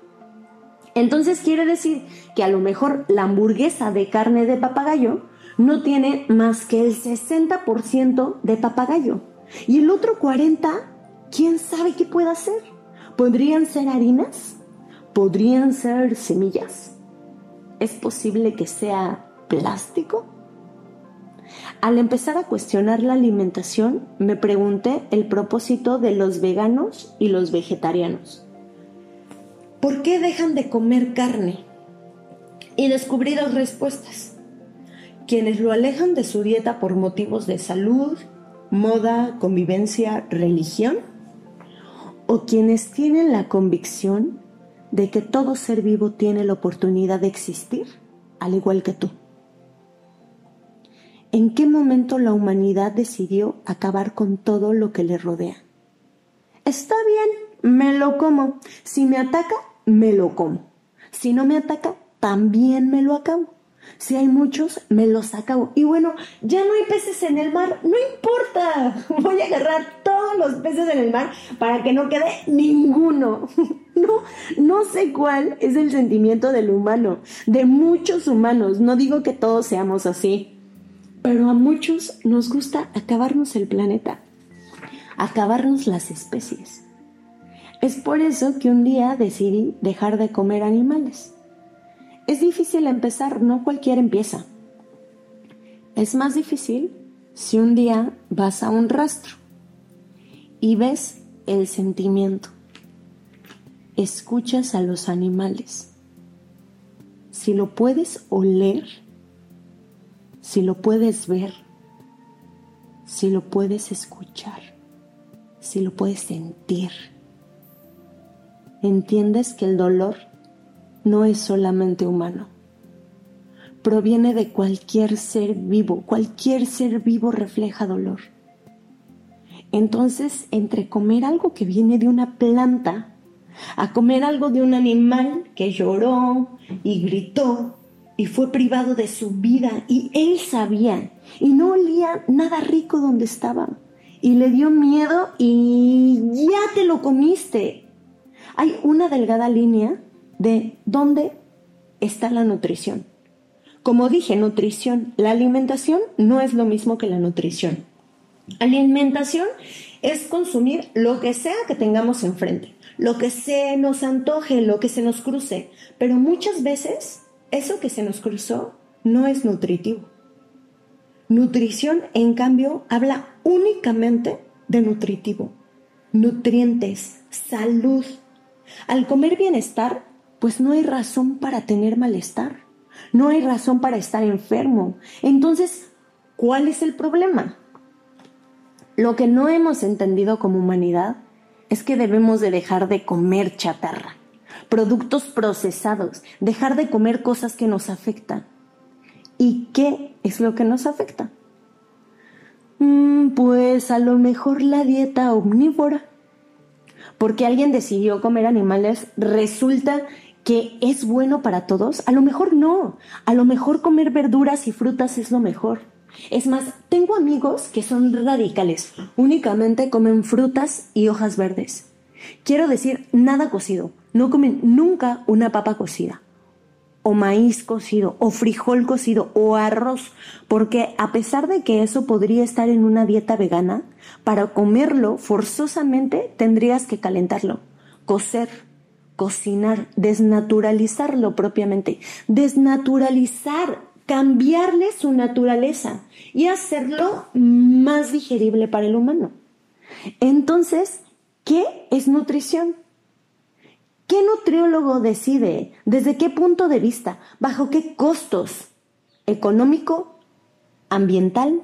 Entonces quiere decir que a lo mejor la hamburguesa de carne de papagayo no tiene más que el 60% de papagayo. Y el otro 40%, ¿quién sabe qué puede ser? ¿Podrían ser harinas? ¿Podrían ser semillas? ¿Es posible que sea plástico? Al empezar a cuestionar la alimentación, me pregunté el propósito de los veganos y los vegetarianos. ¿Por qué dejan de comer carne? Y descubrí dos respuestas. Quienes lo alejan de su dieta por motivos de salud, moda, convivencia, religión, o quienes tienen la convicción de que todo ser vivo tiene la oportunidad de existir, al igual que tú. ¿En qué momento la humanidad decidió acabar con todo lo que le rodea? Está bien, me lo como. Si me ataca, me lo como. Si no me ataca, también me lo acabo. Si hay muchos, me los acabo. Y bueno, ya no hay peces en el mar, no importa. Voy a agarrar todos los peces en el mar para que no quede ninguno. No, no sé cuál es el sentimiento del humano, de muchos humanos. No digo que todos seamos así. Pero a muchos nos gusta acabarnos el planeta, acabarnos las especies. Es por eso que un día decidí dejar de comer animales. Es difícil empezar, no cualquiera empieza. Es más difícil si un día vas a un rastro y ves el sentimiento, escuchas a los animales. Si lo puedes oler, si lo puedes ver, si lo puedes escuchar, si lo puedes sentir, entiendes que el dolor no es solamente humano. Proviene de cualquier ser vivo. Cualquier ser vivo refleja dolor. Entonces, entre comer algo que viene de una planta a comer algo de un animal que lloró y gritó y fue privado de su vida y él sabía y no olía nada rico donde estaba y le dio miedo y ya te lo comiste. Hay una delgada línea de dónde está la nutrición. Como dije, nutrición, la alimentación no es lo mismo que la nutrición. Alimentación es consumir lo que sea que tengamos enfrente, lo que se nos antoje, lo que se nos cruce, pero muchas veces eso que se nos cruzó no es nutritivo. Nutrición, en cambio, habla únicamente de nutritivo, nutrientes, salud. Al comer bienestar, pues no hay razón para tener malestar, no hay razón para estar enfermo. Entonces, ¿cuál es el problema? Lo que no hemos entendido como humanidad es que debemos de dejar de comer chatarra, productos procesados, dejar de comer cosas que nos afectan. ¿Y qué es lo que nos afecta? Mm, pues a lo mejor la dieta omnívora. Porque alguien decidió comer animales, resulta que es bueno para todos? A lo mejor no. A lo mejor comer verduras y frutas es lo mejor. Es más, tengo amigos que son radicales. Únicamente comen frutas y hojas verdes. Quiero decir, nada cocido. No comen nunca una papa cocida. O maíz cocido, o frijol cocido, o arroz. Porque a pesar de que eso podría estar en una dieta vegana, para comerlo forzosamente tendrías que calentarlo, cocer, cocinar, desnaturalizarlo propiamente, desnaturalizar, cambiarle su naturaleza y hacerlo más digerible para el humano. Entonces, ¿qué es nutrición? ¿Qué nutriólogo decide? ¿Desde qué punto de vista? ¿Bajo qué costos? ¿Económico? ¿Ambiental?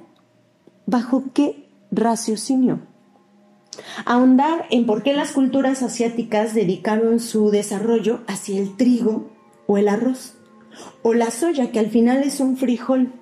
¿Bajo qué raciocinio? Ahondar en por qué las culturas asiáticas dedicaron su desarrollo hacia el trigo o el arroz, o la soya, que al final es un frijol,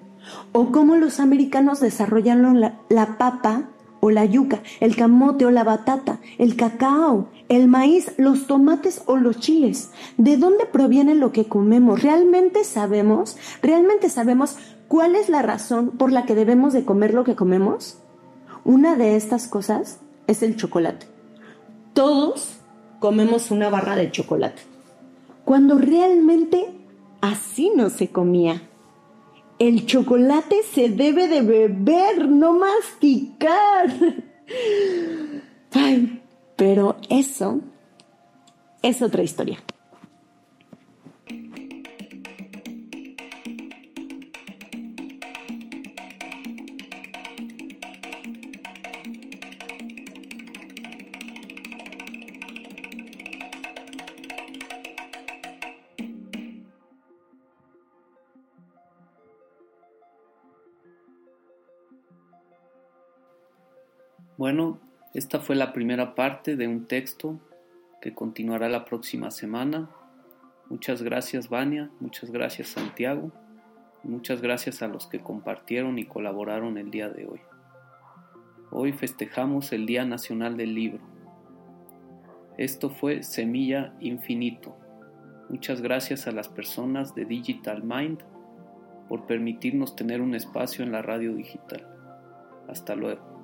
o cómo los americanos desarrollaron la, la papa o la yuca, el camote o la batata, el cacao, el maíz, los tomates o los chiles. ¿De dónde proviene lo que comemos? ¿Realmente sabemos? ¿Realmente sabemos cuál es la razón por la que debemos de comer lo que comemos? Una de estas cosas es el chocolate. Todos comemos una barra de chocolate. Cuando realmente así no se comía. El chocolate se debe de beber, no masticar. Ay, pero eso es otra historia. Bueno, esta fue la primera parte de un texto que continuará la próxima semana. Muchas gracias Vania, muchas gracias Santiago, muchas gracias a los que compartieron y colaboraron el día de hoy. Hoy festejamos el Día Nacional del Libro. Esto fue Semilla Infinito. Muchas gracias a las personas de Digital Mind por permitirnos tener un espacio en la radio digital. Hasta luego.